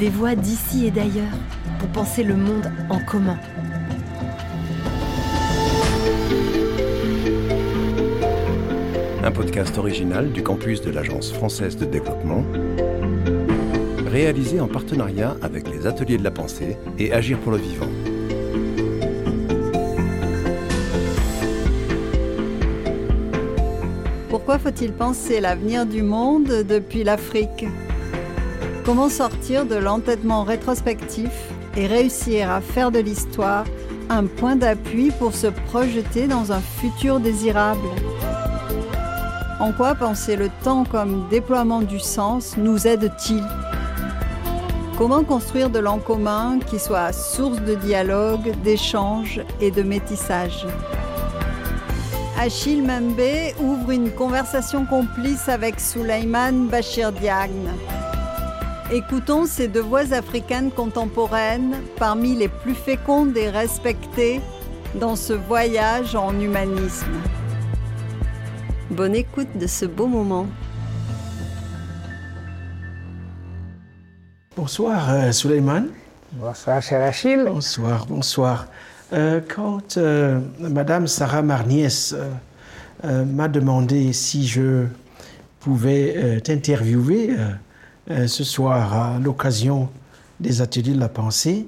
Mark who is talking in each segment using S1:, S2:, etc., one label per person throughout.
S1: des voix d'ici et d'ailleurs pour penser le monde en commun.
S2: Un podcast original du campus de l'Agence française de développement, réalisé en partenariat avec les Ateliers de la Pensée et Agir pour le Vivant.
S3: Pourquoi faut-il penser l'avenir du monde depuis l'Afrique? Comment sortir de l'entêtement rétrospectif et réussir à faire de l'histoire un point d'appui pour se projeter dans un futur désirable? En quoi penser le temps comme déploiement du sens nous aide-t-il? Comment construire de l'en commun qui soit source de dialogue, d'échange et de métissage? Achille Membe ouvre une conversation complice avec Souleyman Bachir Diagne. Écoutons ces deux voix africaines contemporaines parmi les plus fécondes et respectées dans ce voyage en humanisme. Bonne écoute de ce beau moment.
S4: Bonsoir euh, Suleiman.
S5: Bonsoir cher Achille.
S4: Bonsoir, bonsoir. Euh, quand euh, Madame Sarah Marniès m'a demandé si je pouvais t'interviewer ce soir à l'occasion des ateliers de la pensée,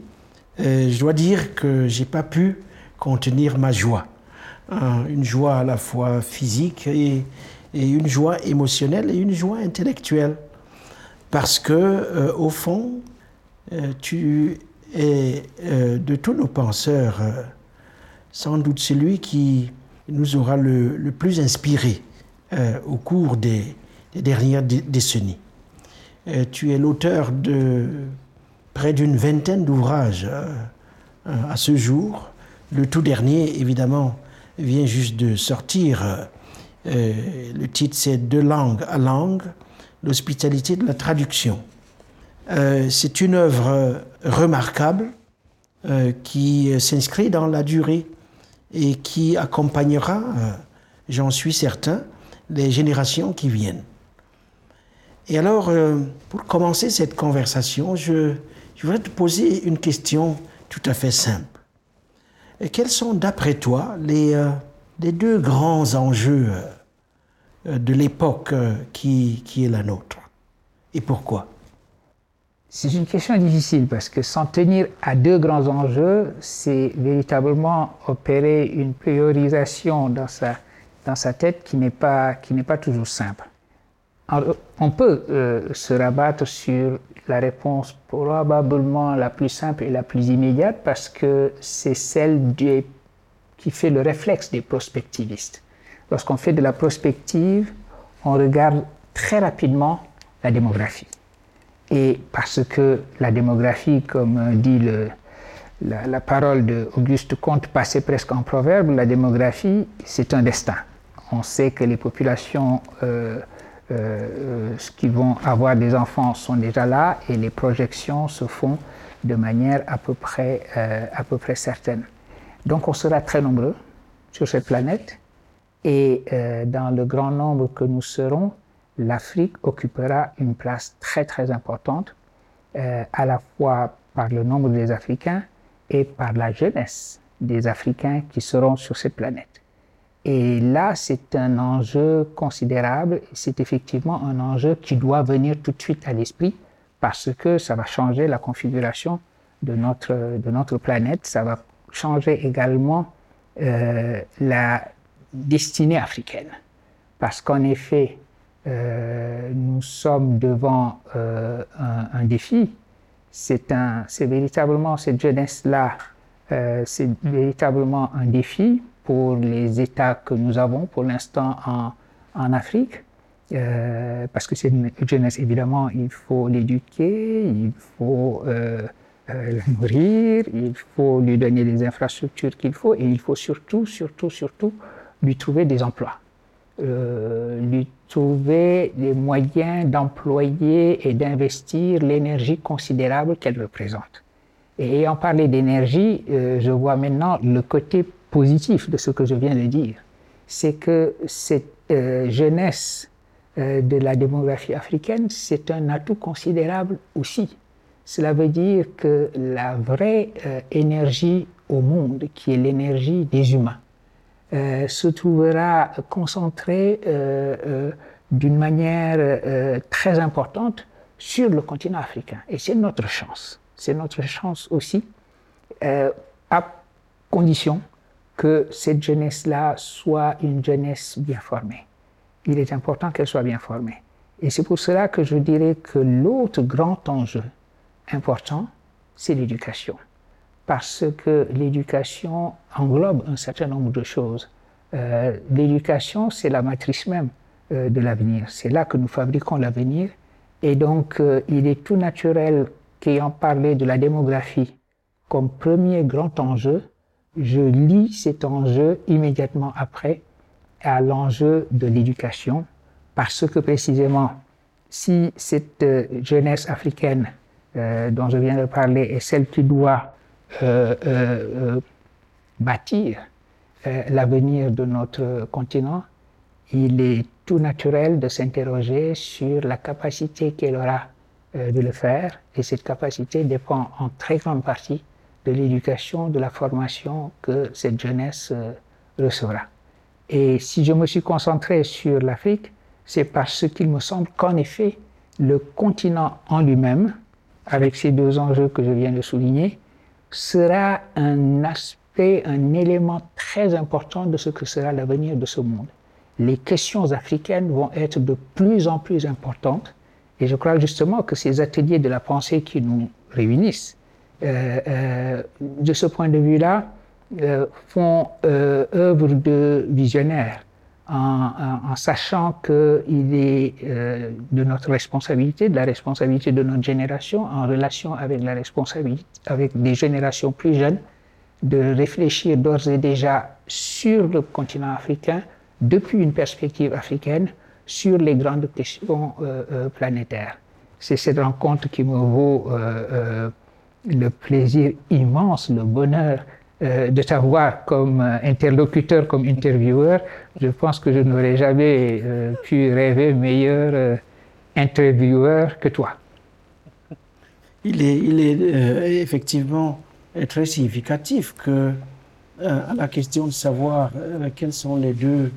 S4: je dois dire que j'ai pas pu contenir ma joie. Une joie à la fois physique et, une joie émotionnelle et une joie intellectuelle. Parce que, au fond, tu euh, de tous nos penseurs, euh, sans doute celui qui nous aura le, plus inspiré euh, au cours des, dernières décennies. Tu es l'auteur de près d'une vingtaine d'ouvrages à ce jour. Le tout dernier, évidemment, vient juste de sortir. le titre, c'est De langue à langue, l'hospitalité de la traduction. Euh, c'est une œuvre remarquable euh, qui s'inscrit dans la durée et qui accompagnera, euh, j'en suis certain, les générations qui viennent. Et alors, pour commencer cette conversation, je, voudrais te poser une question tout à fait simple. quels sont, d'après toi, les, les, deux grands enjeux de l'époque qui, est la nôtre? Et pourquoi?
S5: C'est une question difficile parce que s'en tenir à deux grands enjeux, c'est véritablement opérer une priorisation dans sa, tête qui n'est pas toujours simple. On peut euh, se rabattre sur la réponse probablement la plus simple et la plus immédiate parce que c'est celle qui fait le réflexe des prospectivistes. Lorsqu'on fait de la prospective, on regarde très rapidement la démographie. Et parce que la démographie, comme dit le, la, parole d'Auguste Comte, passait presque en proverbe, la démographie, c'est un destin. On sait que les populations euh, euh, qui vont avoir des enfants sont déjà là et les projections se font de manière à peu près, euh, certaine. Donc on sera très nombreux sur cette planète et dans le grand nombre que nous serons, l'Afrique occupera une place très très importante, euh, à la fois par le nombre des Africains et par la jeunesse des Africains qui seront sur cette planète. Et là, c'est un enjeu considérable, c'est effectivement un enjeu qui doit venir tout de suite à l'esprit parce que ça va changer la configuration de notre, de notre planète, ça va changer également euh, la destinée africaine. Parce qu'en effet, euh, nous sommes devant euh, un, défi. C'est un, c'est véritablement cette jeunesse-là, euh, c'est véritablement un défi pour les États que nous avons pour l'instant en, en Afrique. parce que c'est une jeunesse, évidemment, il faut l'éduquer, il faut la nourrir, il faut lui donner les infrastructures qu'il faut et il faut surtout, surtout, surtout lui trouver des emplois. Euh, lui trouver les moyens d'employer et d'investir l'énergie considérable qu'elle représente. Et ayant parlé d'énergie, euh, je vois maintenant le côté positif de ce que je viens de dire. C'est que cette euh, jeunesse de la démographie africaine, c'est un atout considérable aussi. cela veut dire que la vraie euh, énergie au monde, qui est l'énergie des humains, euh, se trouvera concentrée euh, d'une manière très importante sur le continent africain. Et c'est notre chance. C'est notre chance aussi, à condition que cette jeunesse-là soit une jeunesse bien formée. Il est important qu'elle soit bien formée. Et c'est pour cela que je dirais que l'autre grand enjeu important, c'est l'éducation. Parce que l'éducation englobe un certain nombre de choses. Euh, l'éducation, c'est la matrice même euh, de l'avenir. C'est là que nous fabriquons l'avenir. Et donc, euh, il est tout naturel qu'ayant parlé de la démographie comme premier grand enjeu, je lis cet enjeu immédiatement après à l'enjeu de l'éducation, parce que précisément, si cette jeunesse africaine euh, dont je viens de parler est celle qui doit euh, euh, bâtir l'avenir de notre continent, il est tout naturel de s'interroger sur la capacité qu'elle aura de le faire, et cette capacité dépend en très grande partie de l'éducation, de la formation que cette jeunesse recevra. Et si je me suis concentré sur l'Afrique, c'est parce qu'il me semble qu'en effet, le continent en lui-même avec ces deux enjeux que je viens de souligner, sera un aspect, un élément très important de ce que sera l'avenir de ce monde. Les questions africaines vont être de plus en plus importantes et je crois justement que ces ateliers de la pensée qui nous réunissent, euh, euh, de ce point de vue-là, euh, font œuvre de visionnaire en, sachant qu'il est euh, de notre responsabilité, de la responsabilité de notre génération, en relation avec la responsabilité, avec des générations plus jeunes, de réfléchir d'ores et déjà sur le continent africain, depuis une perspective africaine, sur les grandes questions euh, euh, planétaires. C'est cette rencontre qui me vaut le plaisir immense, le bonheur euh, de t'avoir comme euh, interlocuteur, comme intervieweur, je pense que je n'aurais jamais euh, pu rêver meilleur intervieweur que toi.
S4: Il est, il est effectivement très significatif que à la question de savoir quels sont les deux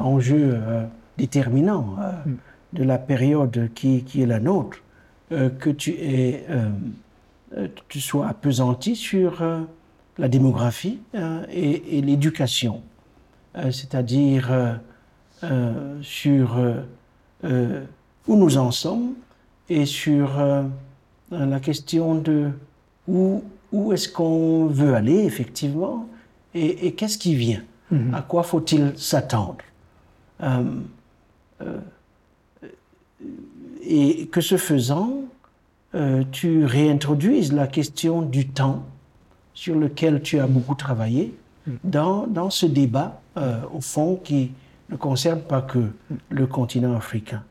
S4: enjeux déterminants mm. de la période qui, qui est la nôtre, que tu, es, tu sois appesanti sur la démographie euh, et, l'éducation, euh, c'est-à-dire euh, sur où nous en sommes et sur la question de où, où est-ce qu'on veut aller effectivement et, qu'est-ce qui vient, mm-hmm. à quoi faut-il s'attendre? et que ce faisant, tu réintroduises la question du temps sur lequel tu as beaucoup travaillé dans, dans ce débat, euh, au fond, qui ne concerne pas que le continent africain.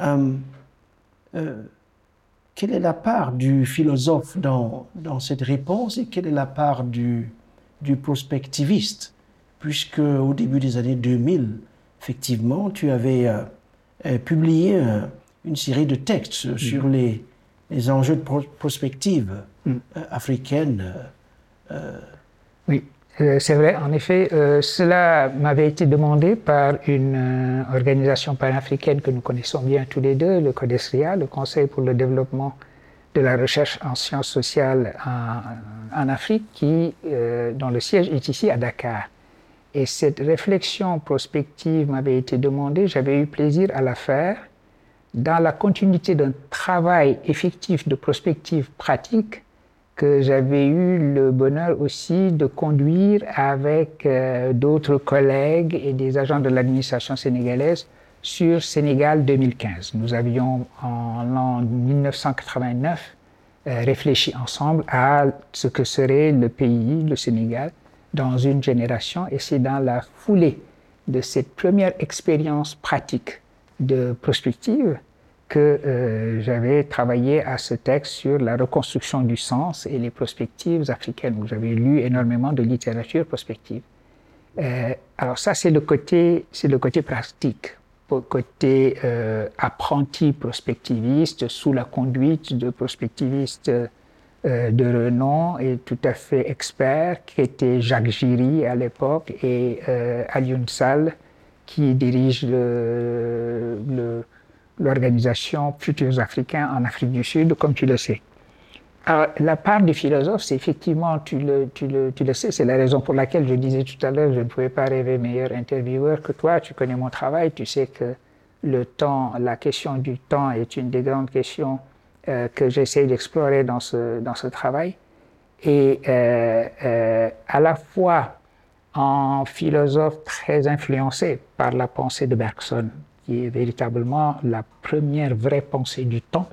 S4: Euh, euh, quelle est la part du philosophe dans, dans, cette réponse et quelle est la part du, du prospectiviste? Puisque au début des années 2000, effectivement, tu avais publié une série de textes sur les, les enjeux de prospective mm. africaine
S5: euh, oui, euh, c'est vrai. En effet, euh, cela m'avait été demandé par une organisation panafricaine que nous connaissons bien tous les deux, le CODESRIA, le Conseil pour le développement de la recherche en sciences sociales en, Afrique, qui, dont le siège est ici à Dakar. Et cette réflexion prospective m'avait été demandée, j'avais eu plaisir à la faire dans la continuité d'un travail effectif de prospective pratique que j'avais eu le bonheur aussi de conduire avec euh, d'autres collègues et des agents de l'administration sénégalaise sur Sénégal 2015. Nous avions en l'an 1989 euh, réfléchi ensemble à ce que serait le pays, le Sénégal, dans une génération et c'est dans la foulée de cette première expérience pratique de prospective que euh, j'avais travaillé à ce texte sur la reconstruction du sens et les prospectives africaines, où j'avais lu énormément de littérature prospective. Euh, alors ça, c'est le côté, c'est le côté pratique. côté euh, apprenti prospectiviste sous la conduite de prospectivistes euh, de renom et tout à fait experts qui étaient Jacques Giry à l'époque et euh, Alioune Sall qui dirige l'organisation Futurs Africains en Afrique du Sud, comme tu le sais. Alors, la part du philosophe, c'est effectivement, tu le, tu, le, tu le sais, c'est la raison pour laquelle je disais tout à l'heure, je ne pouvais pas rêver meilleur intervieweur que toi. Tu connais mon travail, tu sais que le temps, la question du temps est une des grandes questions euh, que j'essaie d'explorer dans ce, dans ce travail. Et euh, euh, à la fois en philosophe très influencé par la pensée de Bergson, qui est véritablement la première vraie pensée du temps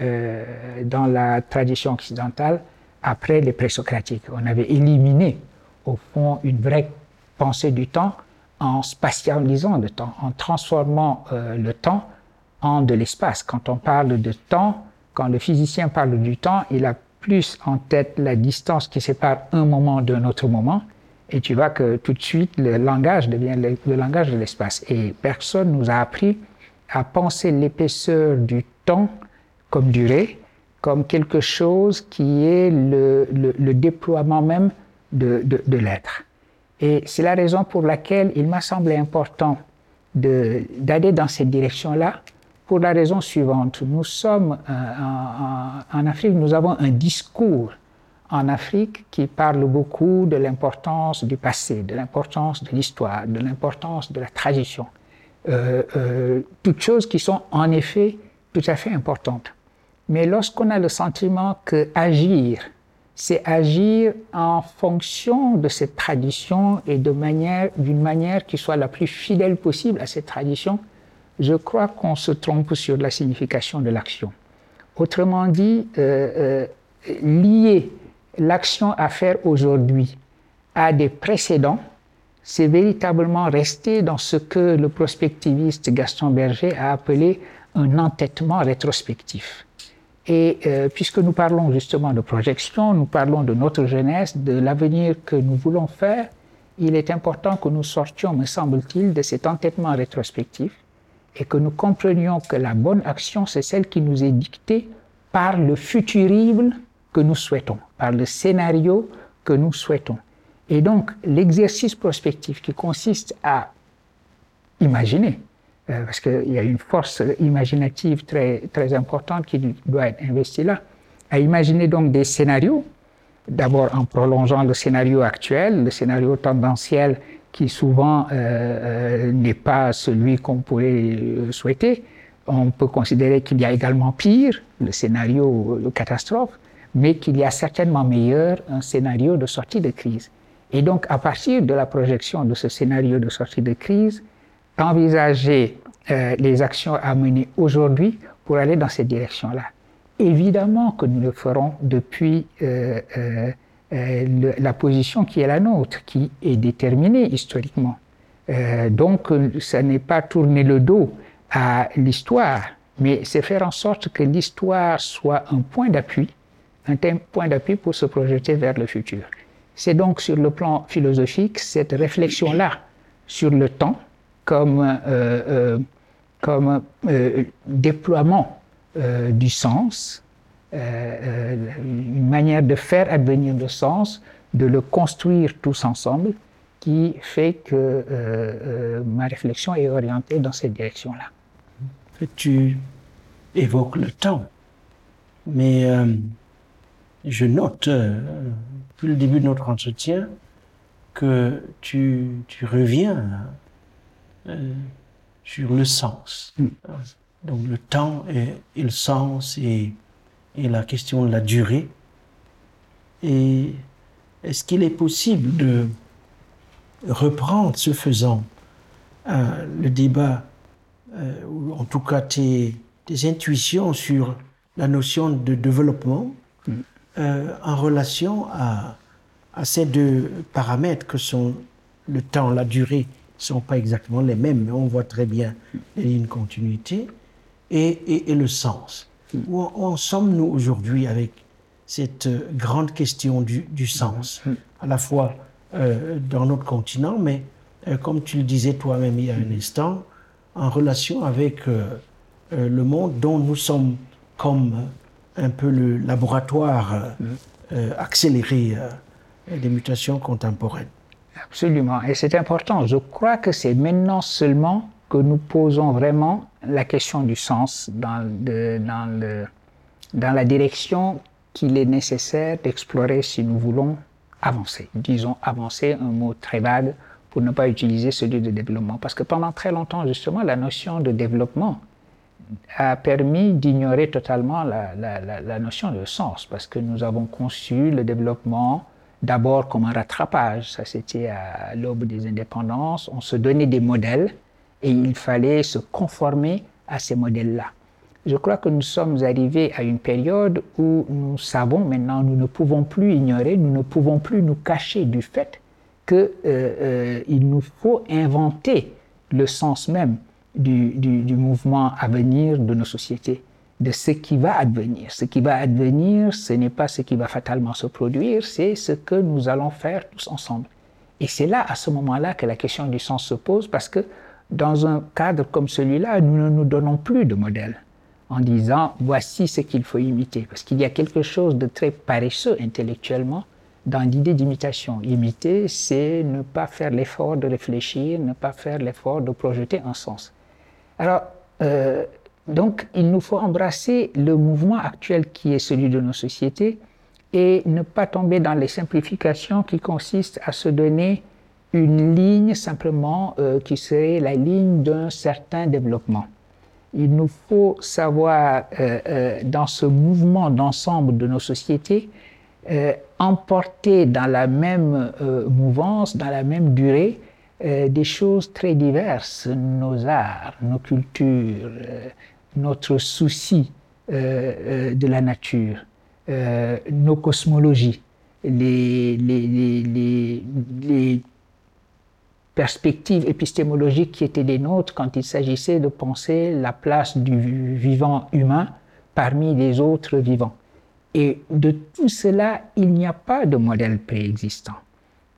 S5: euh, dans la tradition occidentale après les présocratiques. On avait éliminé, au fond, une vraie pensée du temps en spatialisant le temps, en transformant euh, le temps en de l'espace. Quand on parle de temps, quand le physicien parle du temps, il a plus en tête la distance qui sépare un moment d'un autre moment, et tu vois que tout de suite, le langage devient le, langage de l'espace. Et personne nous a appris à penser l'épaisseur du temps comme durée, comme quelque chose qui est le, déploiement même de, l'être. Et c'est la raison pour laquelle il m'a semblé important d'aller dans cette direction-là, pour la raison suivante. Nous sommes euh, en, Afrique, nous avons un discours en Afrique qui parle beaucoup de l'importance du passé, de l'importance de l'histoire, de l'importance de la tradition. Euh, euh, toutes choses qui sont en effet tout à fait importantes. Mais lorsqu'on a le sentiment que agir, c'est agir en fonction de cette tradition et de manière, d'une manière qui soit la plus fidèle possible à cette tradition, je crois qu'on se trompe sur la signification de l'action. Autrement dit, euh, lier l'action à faire aujourd'hui à des précédents, c'est véritablement rester dans ce que le prospectiviste Gaston Berger a appelé un entêtement rétrospectif. Et euh, puisque nous parlons justement de projection, nous parlons de notre jeunesse, de l'avenir que nous voulons faire, il est important que nous sortions, me semble-t-il, de cet entêtement rétrospectif et que nous comprenions que la bonne action, c'est celle qui nous est dictée par le futurible que nous souhaitons, par le scénario que nous souhaitons. Et donc, l'exercice prospectif qui consiste à imaginer, euh, parce qu'il y a une force imaginative très, très importante qui doit être investie là, à imaginer donc des scénarios, d'abord en prolongeant le scénario actuel, le scénario tendanciel qui souvent euh, euh, n'est pas celui qu'on pourrait souhaiter. On peut considérer qu'il y a également pire, le scénario de catastrophe, mais qu'il y a certainement meilleur, un scénario de sortie de crise. Et donc, à partir de la projection de ce scénario de sortie de crise, envisager euh, les actions à mener aujourd'hui pour aller dans cette direction-là. Évidemment que nous le ferons depuis euh, euh, le, la position qui est la nôtre, qui est déterminée historiquement. donc, ça n'est pas tourner le dos à l'histoire, mais c'est faire en sorte que l'histoire soit un point d'appui, un point d'appui pour se projeter vers le futur. C'est donc sur le plan philosophique cette réflexion-là sur le temps, comme, euh, euh, comme euh, déploiement du sens, une manière de faire advenir le sens, de le construire tous ensemble, qui fait que ma réflexion est orientée dans cette direction-là.
S4: Tu évoques le temps, mais je note, depuis le début de notre entretien, que tu, tu reviens euh, sur le sens. Mm. Donc le temps et, le sens et, et, la question de la durée. Et est-ce qu'il est possible de reprendre, ce faisant, euh, le débat, euh, ou en tout cas tes, tes, intuitions sur la notion de développement? Mm. En relation à, à ces deux paramètres que sont le temps, la durée sont pas exactement les mêmes, mais on voit très bien les lignes continuité et, et, le sens. Où, en sommes-nous aujourd'hui avec cette euh, grande question du, du sens, à la fois euh, dans notre continent, mais euh, comme tu le disais toi-même il y a un instant, en relation avec le monde dont nous sommes comme un peu le laboratoire accéléré des mutations contemporaines.
S5: Absolument, et c'est important. Je crois que c'est maintenant seulement que nous posons vraiment la question du sens dans, dans, le, dans la direction qu'il est nécessaire d'explorer si nous voulons avancer. Disons avancer, un mot très vague pour ne pas utiliser celui de développement. Parce que pendant très longtemps, justement, la notion de développement a permis d'ignorer totalement la, notion de sens, parce que nous avons conçu le développement d'abord comme un rattrapage. Ça, c'était à l'aube des indépendances. On se donnait des modèles et il fallait se conformer à ces modèles-là. Je crois que nous sommes arrivés à une période où nous savons maintenant, nous ne pouvons plus ignorer, nous ne pouvons plus nous cacher du fait qu'il euh, euh, nous faut inventer le sens même du, du, mouvement à venir de nos sociétés, de ce qui va advenir. Ce qui va advenir, ce n'est pas ce qui va fatalement se produire, c'est ce que nous allons faire tous ensemble. Et c'est là, à ce moment-là, que la question du sens se pose, parce que dans un cadre comme celui-là, nous ne nous donnons plus de modèle en disant voici ce qu'il faut imiter. Parce qu'il y a quelque chose de très paresseux intellectuellement dans l'idée d'imitation. Imiter, c'est ne pas faire l'effort de réfléchir, ne pas faire l'effort de projeter un sens. Alors, euh, donc, il nous faut embrasser le mouvement actuel qui est celui de nos sociétés et ne pas tomber dans les simplifications qui consistent à se donner une ligne simplement euh, qui serait la ligne d'un certain développement. Il nous faut savoir, euh, dans ce mouvement d'ensemble de nos sociétés, emporter dans la même mouvance, dans la même durée, des choses très diverses, nos arts, nos cultures, notre souci de la nature, nos cosmologies, les, les perspectives épistémologiques qui étaient des nôtres quand il s'agissait de penser la place du vivant humain parmi les autres vivants. Et de tout cela, il n'y a pas de modèle préexistant.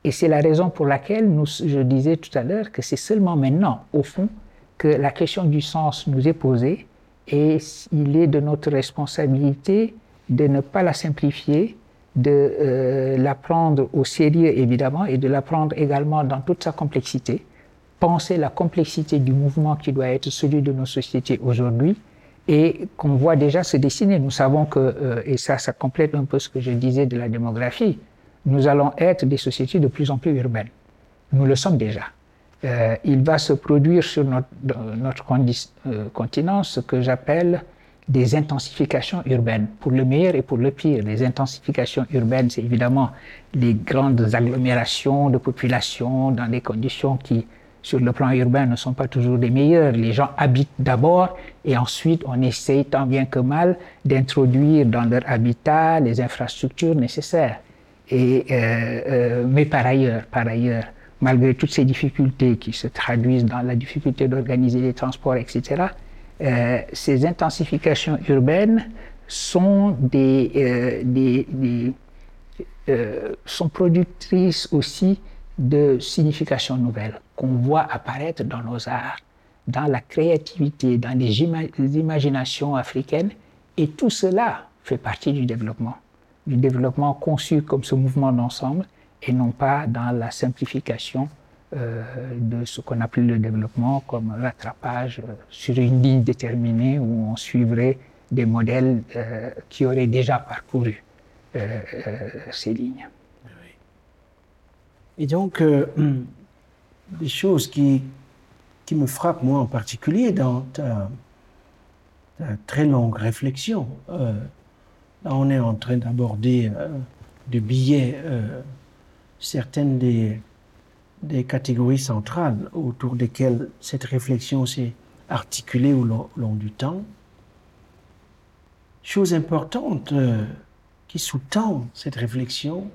S5: Et c'est la raison pour laquelle nous, je disais tout à l'heure que c'est seulement maintenant, au fond, que la question du sens nous est posée et il est de notre responsabilité de ne pas la simplifier, de euh, la prendre au sérieux évidemment et de la prendre également dans toute sa complexité, penser la complexité du mouvement qui doit être celui de nos sociétés aujourd'hui et qu'on voit déjà se dessiner. Nous savons que, euh, et ça, ça complète un peu ce que je disais de la démographie, nous allons être des sociétés de plus en plus urbaines. Nous le sommes déjà. Euh, il va se produire sur notre, notre euh, continent ce que j'appelle des intensifications urbaines, pour le meilleur et pour le pire. Les intensifications urbaines, c'est évidemment les grandes agglomérations de population dans des conditions qui, sur le plan urbain, ne sont pas toujours les meilleures. Les gens habitent d'abord et ensuite on essaye tant bien que mal d'introduire dans leur habitat les infrastructures nécessaires. Et, euh, euh, mais par ailleurs, par ailleurs, malgré toutes ces difficultés qui se traduisent dans la difficulté d'organiser les transports, etc., euh, ces intensifications urbaines sont, des, euh, des, euh, sont productrices aussi de significations nouvelles qu'on voit apparaître dans nos arts, dans la créativité, dans les imaginations africaines. Et tout cela fait partie du développement, du développement conçu comme ce mouvement d'ensemble et non pas dans la simplification euh, de ce qu'on appelle le développement comme rattrapage euh, sur une ligne déterminée où on suivrait des modèles euh, qui auraient déjà parcouru ces lignes.
S4: Et donc, des choses qui, qui me frappent moi en particulier dans ta, très longue réflexion. Là, on est en train d'aborder de billets certaines des des catégories centrales autour desquelles cette réflexion s'est articulée au long, du temps. Chose importante euh, qui sous-tend cette réflexion,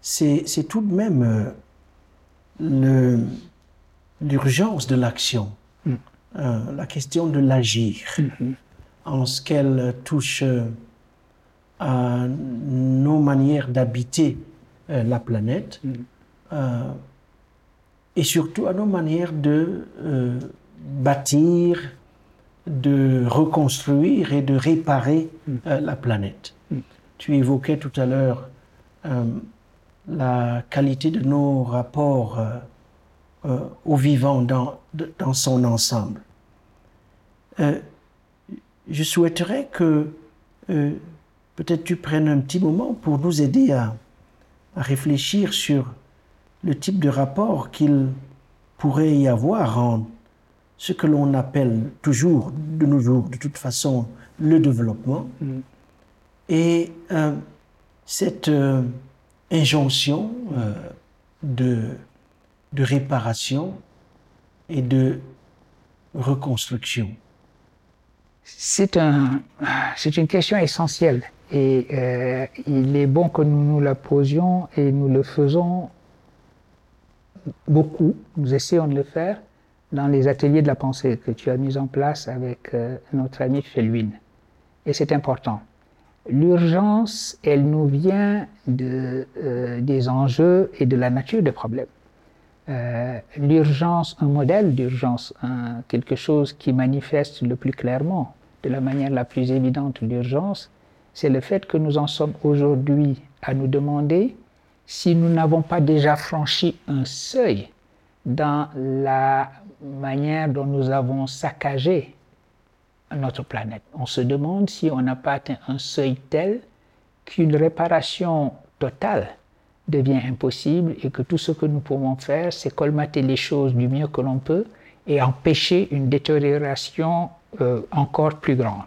S4: c'est tout de même euh, l'urgence de l'action, mm. euh, la question de l'agir, mm-hmm. en ce qu'elle touche à nos manières d'habiter la planète. Mm et surtout à nos manières de, euh, bâtir, de reconstruire et de réparer
S5: Mm.
S4: euh, la planète. Tu évoquais tout à l'heure euh, la qualité de nos rapports euh, euh, au vivant dans, de- dans son ensemble. Euh, je souhaiterais que euh, peut-être tu prennes un petit moment pour nous aider à, à réfléchir sur le type de rapport qu'il pourrait y avoir en ce que l'on appelle toujours, de nos jours, de toute façon, le développement, et euh, cette euh, injonction euh, de, de réparation et de reconstruction.
S5: C'est un, c'est une question essentielle et euh, il est bon que nous nous la posions et nous le faisons beaucoup. Nous essayons de le faire dans les ateliers de la pensée que tu as mis en place avec euh, notre ami Felwin. Et c'est important. L'urgence, elle nous vient euh, des enjeux et de la nature des problèmes. L'urgence, un modèle d'urgence, quelque chose qui manifeste le plus clairement, de la manière la plus évidente l'urgence, c'est le fait que nous en sommes aujourd'hui à nous demander si nous n'avons pas déjà franchi un seuil dans la manière dont nous avons saccagé notre planète. On se demande si on n'a pas atteint un seuil tel qu'une réparation totale devient impossible et que tout ce que nous pouvons faire, c'est colmater les choses du mieux que l'on peut et empêcher une détérioration euh, encore plus grande.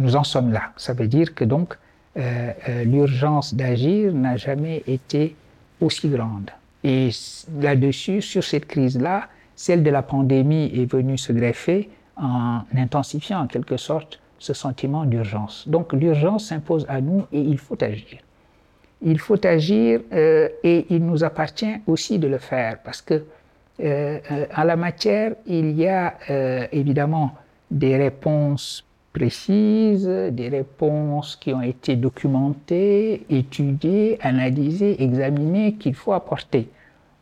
S5: Nous en sommes là. Ça veut dire que donc euh, euh, l'urgence d'agir n'a jamais été aussi grande. Et là-dessus, sur cette crise-là, celle de la pandémie est venue se greffer en intensifiant en quelque sorte ce sentiment d'urgence. Donc l'urgence s'impose à nous et il faut agir. Il faut agir euh, et il nous appartient aussi de le faire parce que en la matière, il y a évidemment des réponses précises, des réponses qui ont été documentées, étudiées, analysées, examinées, qu'il faut apporter.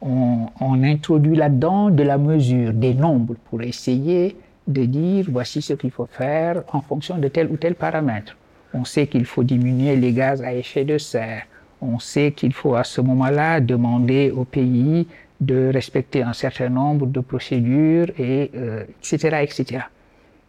S5: On, on introduit là-dedans de la mesure, des nombres, pour essayer de dire voici ce qu'il faut faire en fonction de tel ou tel paramètre. On sait qu'il faut diminuer les gaz à effet de serre. On sait qu'il faut à ce moment-là demander au pays de respecter un certain nombre de procédures, et, euh, etc., etc.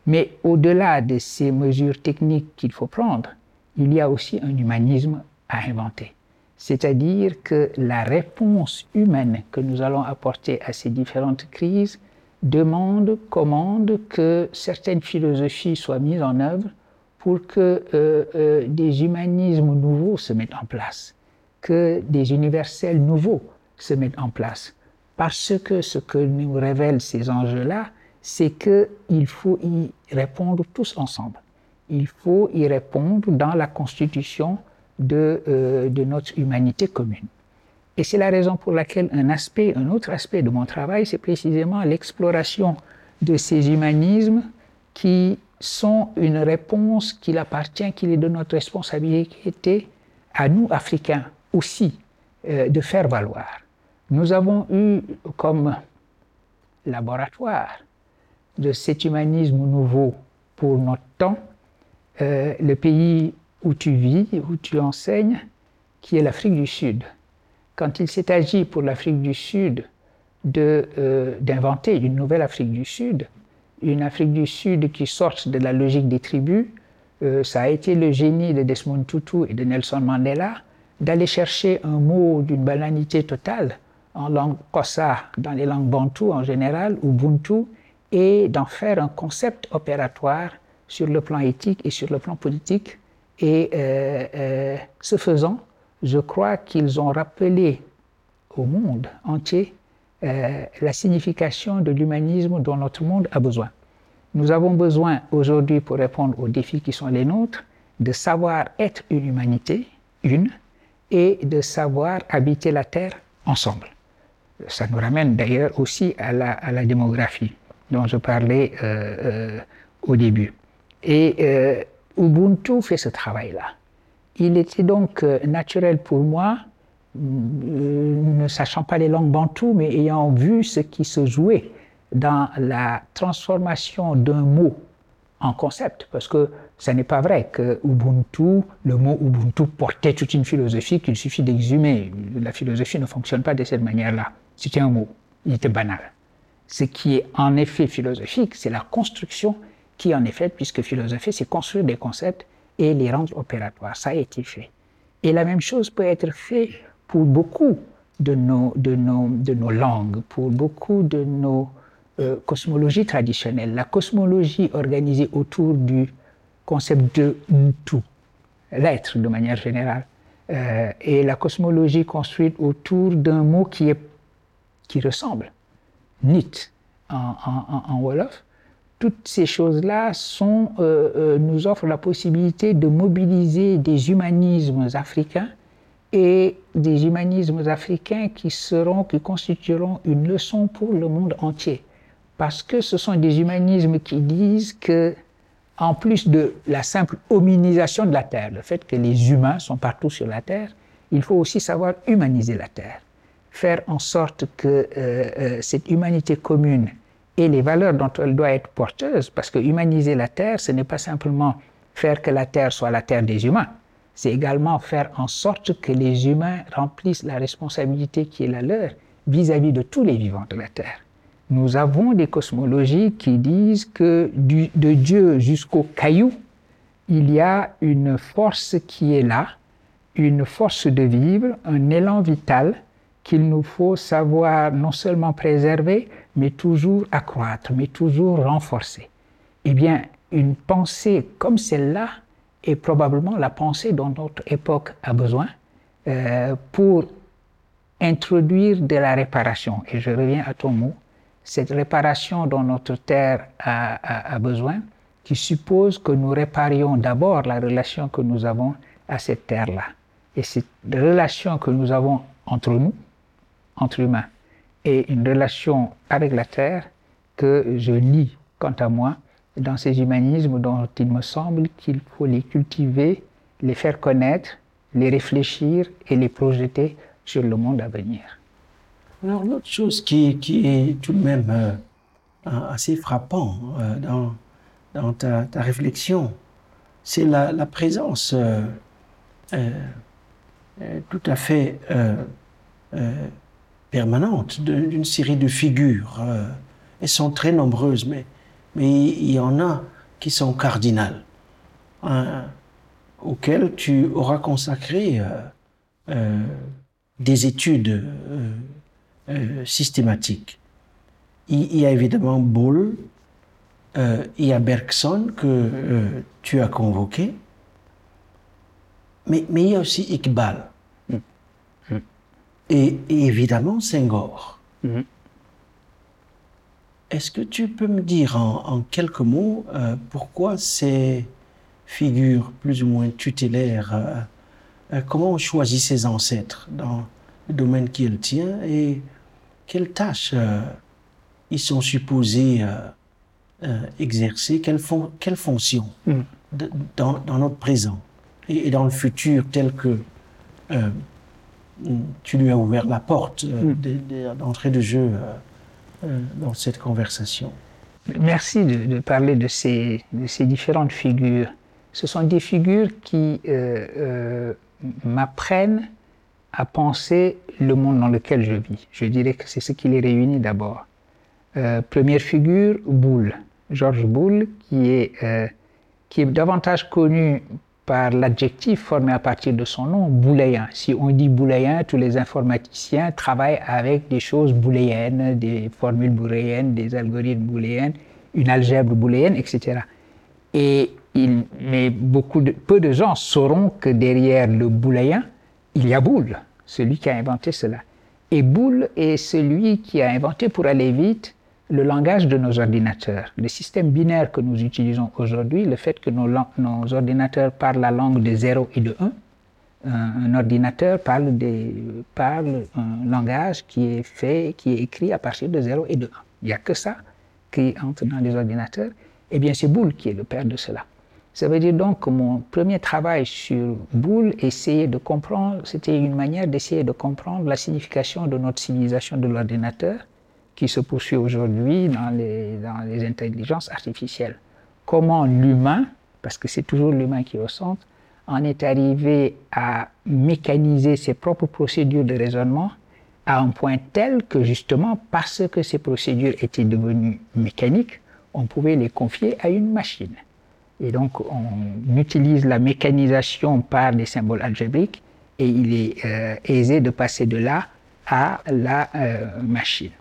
S5: Mais au-delà de ces mesures techniques qu'il faut prendre, il y a aussi un humanisme à inventer. C'est-à-dire que la réponse humaine que nous allons apporter à ces différentes crises demande, commande que certaines philosophies soient mises en œuvre pour que euh, euh, des humanismes nouveaux se mettent en place, que des universels nouveaux se mettent en place. Parce que ce que nous révèlent ces enjeux-là, c'est qu'il faut y répondre tous ensemble. Il faut y répondre dans la constitution de, euh, de notre humanité commune. Et c'est la raison pour laquelle un aspect, un autre aspect de mon travail, c'est précisément l'exploration de ces humanismes qui sont une réponse qu'il appartient, qu'il est de notre responsabilité à nous, Africains, aussi, euh, de faire valoir. Nous avons eu comme laboratoire de cet humanisme nouveau pour notre temps euh, le pays où tu vis, où tu enseignes, qui est l'Afrique du Sud. Quand il s'est agi pour l'Afrique du Sud euh, d'inventer une nouvelle Afrique du Sud, une Afrique du Sud qui sorte de la logique des tribus, euh, ça a été le génie de Desmond Tutu et de Nelson Mandela d'aller chercher un mot d'une banalité totale en langue kossa, dans les langues bantoues en général, ou buntu, et d'en faire un concept opératoire sur le plan éthique et sur le plan politique. Et euh, euh, ce faisant, je crois qu'ils ont rappelé au monde entier euh, la signification de l'humanisme dont notre monde a besoin. Nous avons besoin aujourd'hui, pour répondre aux défis qui sont les nôtres, de savoir être une humanité, une, et de savoir habiter la Terre ensemble. Ça nous ramène d'ailleurs aussi à la, à la, démographie dont je parlais euh, euh, au début. Et euh, Ubuntu fait ce travail-là. Il était donc naturel pour moi, ne sachant pas les langues bantoues, mais ayant vu ce qui se jouait dans la transformation d'un mot en concept, parce que ce n'est pas vrai que Ubuntu, le mot Ubuntu portait toute une philosophie qu'il suffit d'exhumer. La philosophie ne fonctionne pas de cette manière-là. C'était un mot, il était banal. Ce qui est en effet philosophique, c'est la construction qui en est faite, puisque philosophie, c'est construire des concepts et les rendre opératoires. Ça a été fait. Et la même chose peut être fait pour beaucoup de nos, de nos, de nos langues, pour beaucoup de nos euh, cosmologies traditionnelles. La cosmologie organisée autour du concept de tout, l'être de manière générale, euh, et la cosmologie construite autour d'un mot qui, est, qui ressemble, nit en, Wolof, toutes ces choses-là euh, euh, nous offrent la possibilité de mobiliser des humanismes africains et des humanismes africains qui seront, qui constitueront une leçon pour le monde entier. Parce que ce sont des humanismes qui disent que, en plus de la simple hominisation de la Terre, le fait que les humains sont partout sur la Terre, il faut aussi savoir humaniser la Terre, faire en sorte que euh, cette humanité commune et les valeurs dont elle doit être porteuse, parce que humaniser la Terre, ce n'est pas simplement faire que la Terre soit la Terre des humains, c'est également faire en sorte que les humains remplissent la responsabilité qui est la leur vis-à-vis de tous les vivants de la Terre. Nous avons des cosmologies qui disent que de Dieu jusqu'au caillou, il y a une force qui est là, une force de vivre, un élan vital qu'il nous faut savoir non seulement préserver, mais toujours accroître, mais toujours renforcer. Eh bien, une pensée comme celle-là est probablement la pensée dont notre époque a besoin euh, pour introduire de la réparation. Et je reviens à ton mot, cette réparation dont notre terre a, a besoin, qui suppose que nous réparions d'abord la relation que nous avons à cette terre-là. Et cette relation que nous avons entre nous, entre humains et une relation avec la Terre que je lis, quant à moi, dans ces humanismes dont il me semble qu'il faut les cultiver, les faire connaître, les réfléchir et les projeter sur le monde à venir.
S4: Alors, l'autre chose qui, est tout de même euh, assez frappant euh, dans, ta, réflexion, c'est la, la, présence euh tout à fait permanente d'une série de figures. Euh, elles sont très nombreuses, mais, mais il y en a qui sont cardinales, hein, auxquelles tu auras consacré euh, euh, des études systématiques. Il, y a évidemment Bull, il y a Bergson que tu as convoqué, mais, mais il y a aussi Iqbal et, évidemment Senghor. Mhm. Est-ce que tu peux me dire en, quelques mots euh, pourquoi ces figures plus ou moins tutélaires, euh, euh, comment on choisit ses ancêtres dans le domaine qui est le tien et quelles tâches ils sont supposés exercer, quelles, fon quelles fonctions mhm. dans, dans, notre présent et, et, dans le futur tel que tu lui as ouvert la porte euh, mm. d'entrée de jeu euh, euh, dans cette conversation.
S5: Merci de, parler de ces, différentes figures. Ce sont des figures qui m'apprennent à penser le monde dans lequel je vis. Je dirais que c'est ce qui les réunit d'abord. première figure, Boulle, Georges Boulle, qui est, qui est davantage connu par l'adjectif formé à partir de son nom, booléen. Si on dit booléen, tous les informaticiens travaillent avec des choses booléennes, des formules booléennes, des algorithmes booléens, une algèbre booléenne, etc. Et il, mais beaucoup de, peu de gens sauront que derrière le booléen, il y a Boole, celui qui a inventé cela. Et Boole est celui qui a inventé, pour aller vite, le langage de nos ordinateurs, le système binaire que nous utilisons aujourd'hui, le fait que nos, ordinateurs parlent la langue de 0 et de 1, un, ordinateur parle, des, parle, un langage qui est fait, qui est écrit à partir de 0 et de 1. Il n'y a que ça qui entre dans les ordinateurs. Eh bien, c'est Boole qui est le père de cela. Ça veut dire donc que mon premier travail sur Boole, essayer de comprendre, c'était une manière d'essayer de comprendre la signification de notre civilisation de l'ordinateur qui se poursuit aujourd'hui dans les, dans les intelligences artificielles. Comment l'humain, parce que c'est toujours l'humain qui est au centre, en est arrivé à mécaniser ses propres procédures de raisonnement à un point tel que justement parce que ces procédures étaient devenues mécaniques, on pouvait les confier à une machine. Et donc on utilise la mécanisation par des symboles algébriques et il est euh, aisé de passer de là à la euh, machine.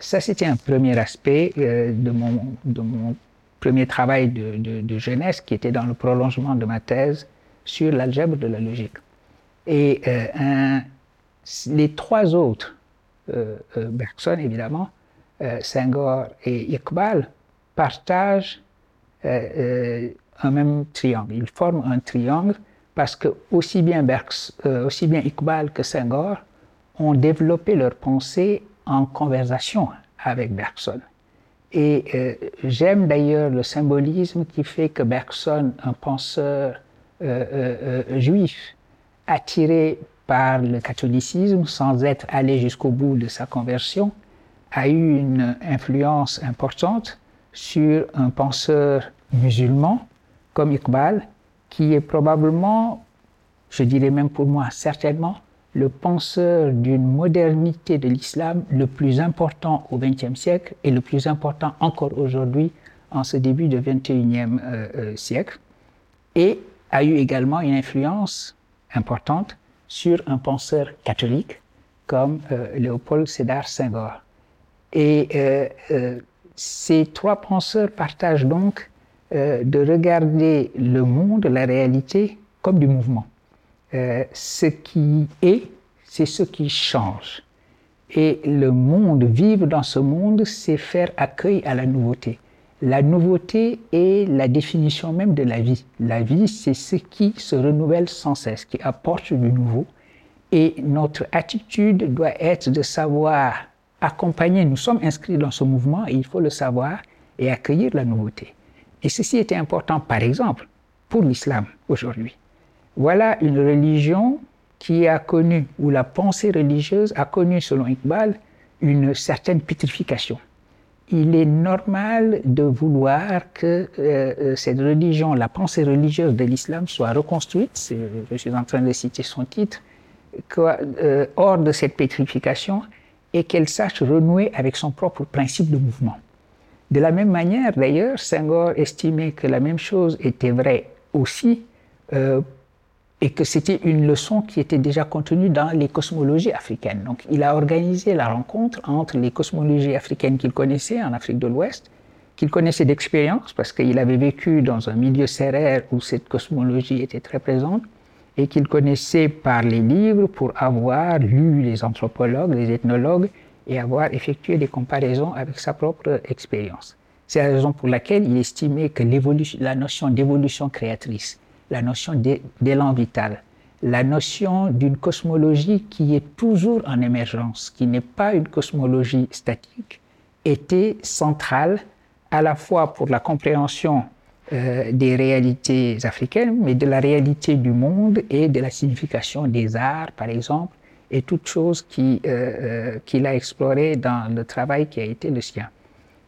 S5: Ça, c'était un premier aspect euh, de, mon, premier travail de, jeunesse qui était dans le prolongement de ma thèse sur l'algèbre de la logique. Et un, les trois autres, Bergson évidemment, Senghor et Iqbal, partagent un même triangle. Ils forment un triangle parce que aussi bien, euh, aussi bien Iqbal que Senghor ont développé leur pensée en conversation avec Bergson. Et euh, j'aime d'ailleurs le symbolisme qui fait que Bergson, un penseur euh, juif, attiré par le catholicisme sans être allé jusqu'au bout de sa conversion, a eu une influence importante sur un penseur musulman comme Iqbal, qui est probablement, je dirais même pour moi certainement, le penseur d'une modernité de l'islam le plus important au XXe siècle et le plus important encore aujourd'hui en ce début du XXIe euh, euh, siècle, et a eu également une influence importante sur un penseur catholique comme euh, Léopold Sédar Senghor. Et euh, ces trois penseurs partagent donc de regarder le monde, la réalité, comme du mouvement. Euh, ce qui est, c'est ce qui change. Et le monde, vivre dans ce monde, c'est faire accueil à la nouveauté. La nouveauté est la définition même de la vie. La vie, c'est ce qui se renouvelle sans cesse, qui apporte du nouveau. Et notre attitude doit être de savoir accompagner. Nous sommes inscrits dans ce mouvement et il faut le savoir et accueillir la nouveauté. Et ceci était important, par exemple, pour l'islam aujourd'hui. Voilà une religion qui a connu, ou la pensée religieuse a connu, selon Iqbal, une certaine pétrification. Il est normal de vouloir que euh, cette religion, la pensée religieuse de l'islam soit reconstruite, je suis en train de citer son titre, euh, hors de cette pétrification et qu'elle sache renouer avec son propre principe de mouvement. De la même manière, d'ailleurs, Senghor estimait que la même chose était vraie aussi euh, et que c'était une leçon qui était déjà contenue dans les cosmologies africaines. Donc il a organisé la rencontre entre les cosmologies africaines qu'il connaissait en Afrique de l'Ouest, qu'il connaissait d'expérience parce qu'il avait vécu dans un milieu serrère où cette cosmologie était très présente, et qu'il connaissait par les livres pour avoir lu les anthropologues, les ethnologues et avoir effectué des comparaisons avec sa propre expérience. C'est la raison pour laquelle il estimait que la notion d'évolution créatrice, la notion d'élan vital, la notion d'une cosmologie qui est toujours en émergence, qui n'est pas une cosmologie statique, était centrale à la fois pour la compréhension euh, des réalités africaines, mais de la réalité du monde et de la signification des arts, par exemple, et toutes choses qu'il euh, euh, qu a explorées dans le travail qui a été le sien.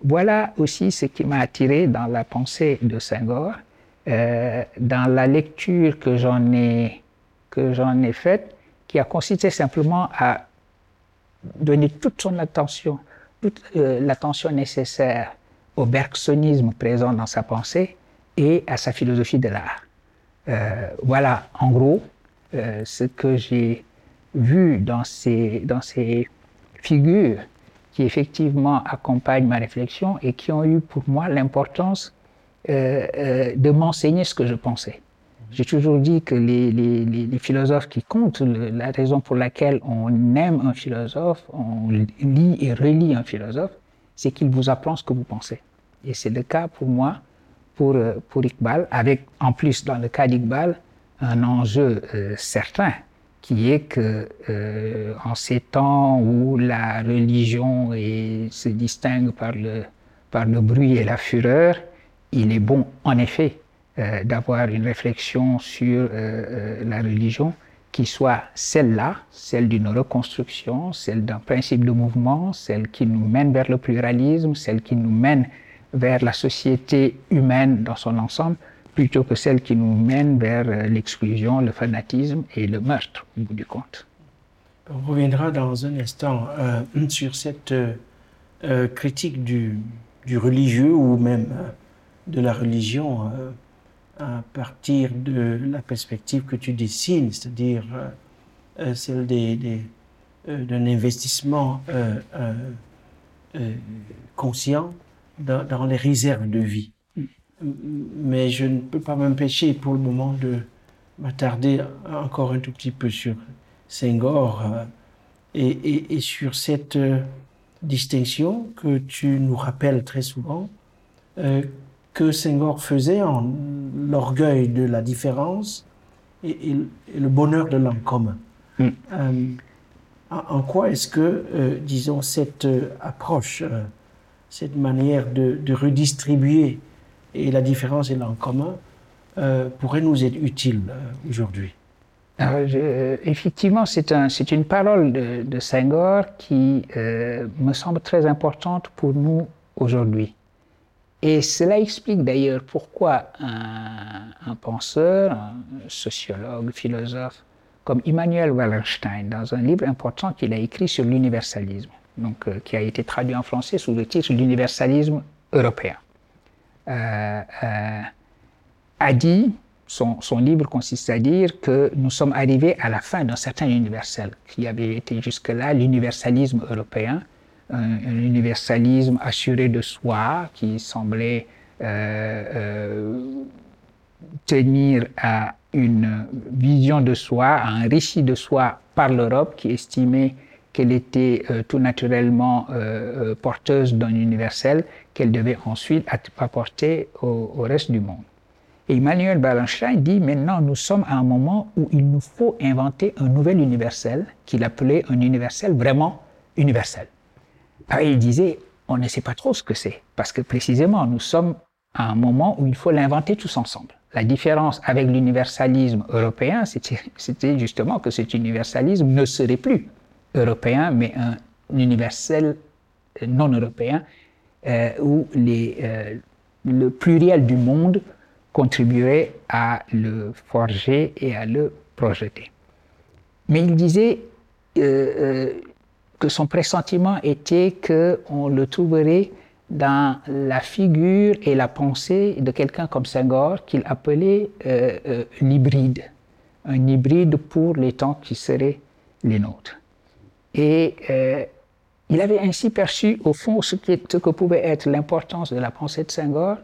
S5: Voilà aussi ce qui m'a attiré dans la pensée de Senghor, euh, dans la lecture que j'en ai, que j'en ai faite, qui a consisté simplement à donner toute son attention, toute euh, l'attention nécessaire au bergsonisme présent dans sa pensée et à sa philosophie de l'art. Euh, voilà, en gros, ce que j'ai vu dans ces, dans ces figures qui effectivement accompagnent ma réflexion et qui ont eu pour moi l'importance euh, euh, de m'enseigner ce que je pensais. J'ai toujours dit que les, les, les philosophes qui comptent, le, la raison pour laquelle on aime un philosophe, on lit et relit un philosophe, c'est qu'il vous apprend ce que vous pensez. Et c'est le cas pour moi pour, euh, pour Iqbal, avec en plus dans le cas d'Iqbal un enjeu euh, certain qui est que euh, en ces temps où la religion est, se distingue par le, par le bruit et la fureur, il est bon en effet euh, d'avoir une réflexion sur euh, la religion qui soit celle-là, celle d'une reconstruction, celle d'un principe de mouvement, celle qui nous mène vers le pluralisme, celle qui nous mène vers la société humaine dans son ensemble, plutôt que celle qui nous mène vers euh, l'exclusion, le fanatisme et le meurtre, au bout du compte.
S4: On reviendra dans un instant euh, sur cette euh, critique du, du, religieux ou même de la religion à partir de la perspective que tu dessines, c'est-à-dire celle des, des, d'un investissement conscient dans, les réserves de vie. Mais je ne peux pas m'empêcher pour le moment de m'attarder encore un tout petit peu sur Senghor euh, et, et, sur cette euh, distinction que tu nous rappelles très souvent, euh, que Senghor faisait en l'orgueil de la différence et, le bonheur de l'en commun. Mm. En, quoi est-ce que, disons, cette approche, cette manière de, de redistribuer et la différence est là en commun, euh, pourrait nous être utile euh, aujourd'hui?
S5: Euh, effectivement, c'est un, une parole de, de Senghor qui me semble très importante pour nous aujourd'hui. Et cela explique d'ailleurs pourquoi un, penseur, un sociologue, philosophe comme Immanuel Wallerstein, dans un livre important qu'il a écrit sur l'universalisme, donc qui a été traduit en français sous le titre L'universalisme européen. Euh, euh, a dit, son, livre consiste à dire que nous sommes arrivés à la fin d'un certain universel, qui avait été jusque-là l'universalisme européen, un, universalisme assuré de soi, qui semblait euh, euh, tenir à une vision de soi, à un récit de soi par l'Europe, qui estimait qu'elle était euh, tout naturellement porteuse d'un universel qu'elle devait ensuite apporter au, reste du monde. Et Emmanuel Wallenstein dit maintenant nous sommes à un moment où il nous faut inventer un nouvel universel qu'il appelait un universel vraiment universel. Il disait on ne sait pas trop ce que c'est parce que précisément nous sommes à un moment où il faut l'inventer tous ensemble. La différence avec l'universalisme européen, c'était justement que cet universalisme ne serait plus européen, mais un universel non européen euh, où les, euh, le pluriel du monde contribuerait à le forger et à le projeter. Mais il disait euh, que son pressentiment était qu'on le trouverait dans la figure et la pensée de quelqu'un comme Senghor qu'il appelait l'hybride, un hybride pour les temps qui seraient les nôtres. Et il avait ainsi perçu, au fond, ce, qui ce que pouvait être l'importance de la pensée de Senghor,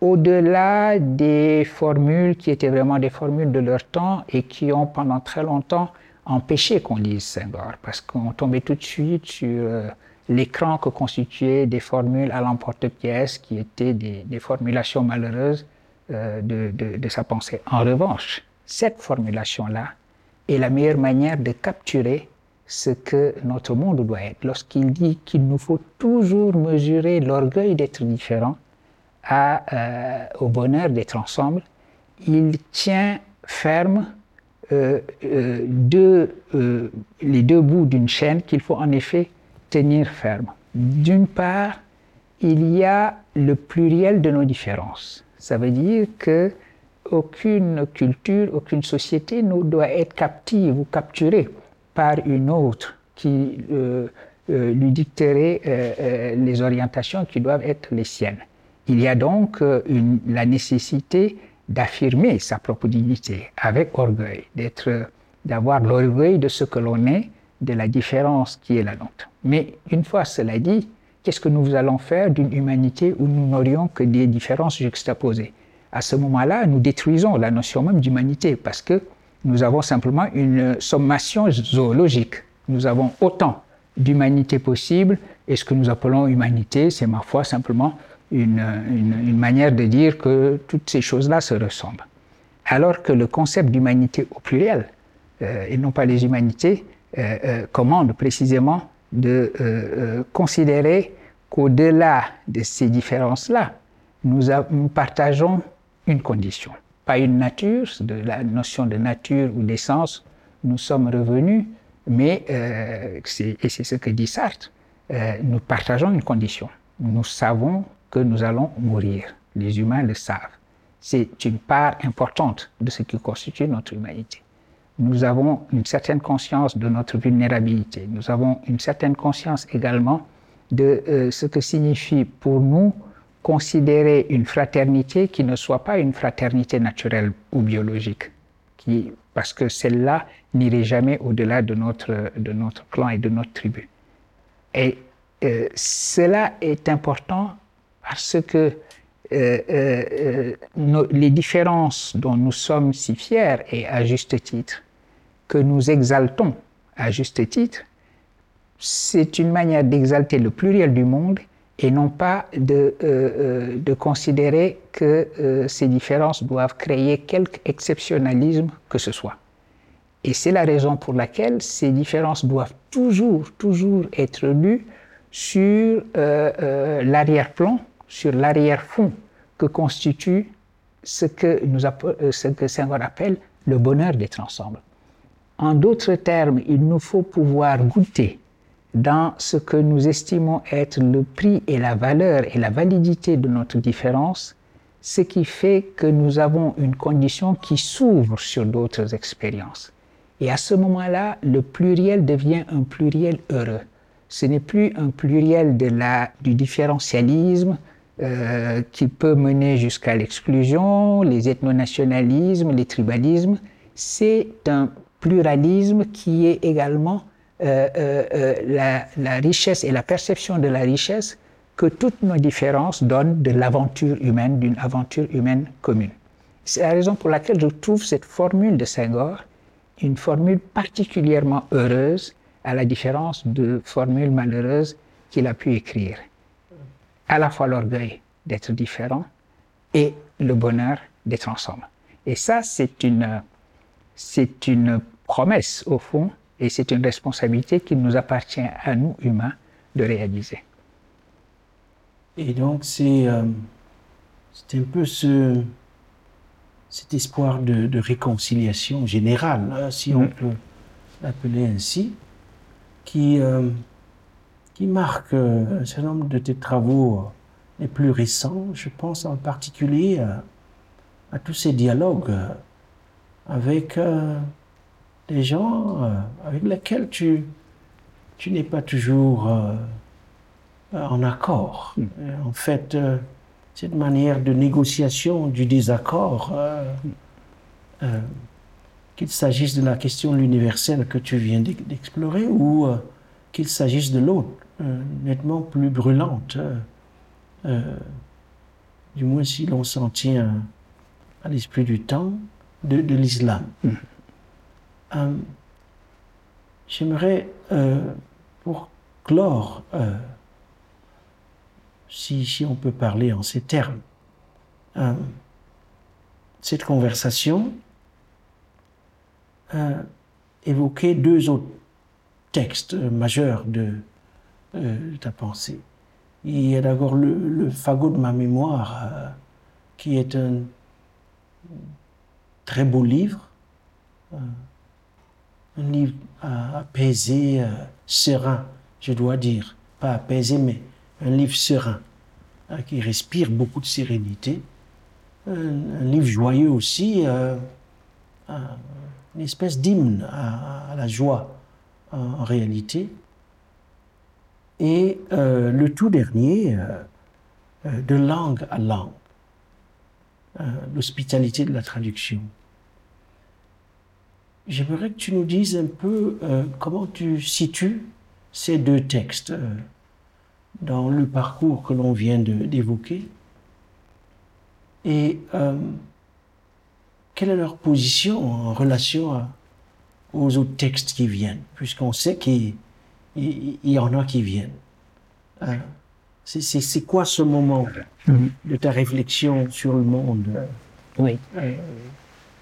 S5: au-delà des formules qui étaient vraiment des formules de leur temps et qui ont pendant très longtemps empêché qu'on lise Senghor, parce qu'on tombait tout de suite sur euh, l'écran que constituaient des formules à l'emporte-pièce qui étaient des, formulations malheureuses euh, de, de, de sa pensée. En revanche, cette formulation-là est la meilleure manière de capturer ce que notre monde doit être. Lorsqu'il dit qu'il nous faut toujours mesurer l'orgueil d'être différent à, euh, au bonheur d'être ensemble, il tient ferme deux, euh, les deux bouts d'une chaîne qu'il faut en effet tenir ferme. D'une part, il y a le pluriel de nos différences. Ça veut dire que aucune culture, aucune société ne doit être captive ou capturée par une autre qui euh, euh, lui dicterait euh, les orientations qui doivent être les siennes. Il y a donc la nécessité d'affirmer sa propre dignité avec orgueil, d'être, d'avoir l'orgueil de ce que l'on est, de la différence qui est la nôtre. Mais une fois cela dit, qu'est-ce que nous allons faire d'une humanité où nous n'aurions que des différences juxtaposées? À ce moment-là, nous détruisons la notion même d'humanité parce que nous avons simplement une sommation zoologique. Nous avons autant d'humanité possible, et ce que nous appelons humanité, c'est ma foi simplement une, une, manière de dire que toutes ces choses-là se ressemblent. Alors que le concept d'humanité au pluriel, euh, et non pas les humanités, euh, euh, commande précisément de euh, considérer qu'au-delà de ces différences-là, nous, nous partageons une condition pas une nature, de la notion de nature ou d'essence nous sommes revenus, mais, et c'est ce que dit Sartre, nous partageons une condition. Nous savons que nous allons mourir. Les humains le savent. C'est une part importante de ce qui constitue notre humanité. Nous avons une certaine conscience de notre vulnérabilité. Nous avons une certaine conscience également de euh, ce que signifie pour nous considérer une fraternité qui ne soit pas une fraternité naturelle ou biologique, parce que celle-là n'irait jamais au-delà de notre, de notre clan et de notre tribu. Et euh, cela est important parce que euh, euh, euh, les différences dont nous sommes si fiers, et à juste titre, que nous exaltons à juste titre, c'est une manière d'exalter le pluriel du monde et non pas de, de considérer que ces différences doivent créer quelque exceptionnalisme que ce soit. Et c'est la raison pour laquelle ces différences doivent toujours, toujours être lues sur l'arrière-plan sur l'arrière-fond que constitue ce que, nous euh, ce que Senghor appelle le bonheur d'être ensemble. En d'autres termes, il nous faut pouvoir goûter dans ce que nous estimons être le prix et la valeur et la validité de notre différence, ce qui fait que nous avons une condition qui s'ouvre sur d'autres expériences. Et à ce moment-là, le pluriel devient un pluriel heureux. Ce n'est plus un pluriel de la, du différentialisme, euh, qui peut mener jusqu'à l'exclusion, les ethnonationalismes, les tribalismes. C'est un pluralisme qui est également euh, euh, la, la, richesse et la perception de la richesse que toutes nos différences donnent de l'aventure humaine, d'une aventure humaine commune. C'est la raison pour laquelle je trouve cette formule de Senghor une formule particulièrement heureuse, à la différence de formules malheureuses qu'il a pu écrire à la fois l'orgueil d'être différent et le bonheur d'être ensemble. Et ça, c'est une, c'est une promesse au fond, et c'est une responsabilité qui nous appartient à nous, humains, de réaliser.
S4: Et donc, c'est, euh, c'est un peu ce, cet espoir de, réconciliation générale, hein, si on mm. peut l'appeler ainsi, qui, euh, qui marque euh, un certain nombre de tes travaux euh, les plus récents. Je pense en particulier euh, à, tous ces dialogues avec des gens avec lesquels tu, tu n'es pas toujours en accord. Hmm. En fait, cette manière de négociation du désaccord, qu'il s'agisse de la question de l'universel que tu viens d'explorer ou qu'il s'agisse de l'autre, euh, nettement plus brûlante, euh, euh, du moins si l'on s'en tient à l'esprit du temps, de, l'islam. Mm. J'aimerais, pour clore, si, si, on peut parler en ces termes, cette conversation, évoquer deux autres textes majeurs de, euh, ta pensée. Il y a d'abord le, fagot de ma mémoire, euh, qui est un très beau livre, euh, un livre apaisé, serein, je dois dire, pas apaisé, mais un livre serein, qui respire beaucoup de sérénité, un, livre joyeux aussi, une espèce d'hymne à, la joie en réalité. Et euh, le tout dernier, euh, euh, de langue à langue, l'hospitalité de la traduction. J'aimerais que tu nous dises un peu comment tu situes ces deux textes dans le parcours que l'on vient d'évoquer et quelle est leur position en relation aux autres textes qui viennent, puisqu'on sait qu'ils il, y en a qui viennent. Hein? C'est quoi ce moment mhm. de ta réflexion sur le monde?
S5: Oui.
S4: Euh,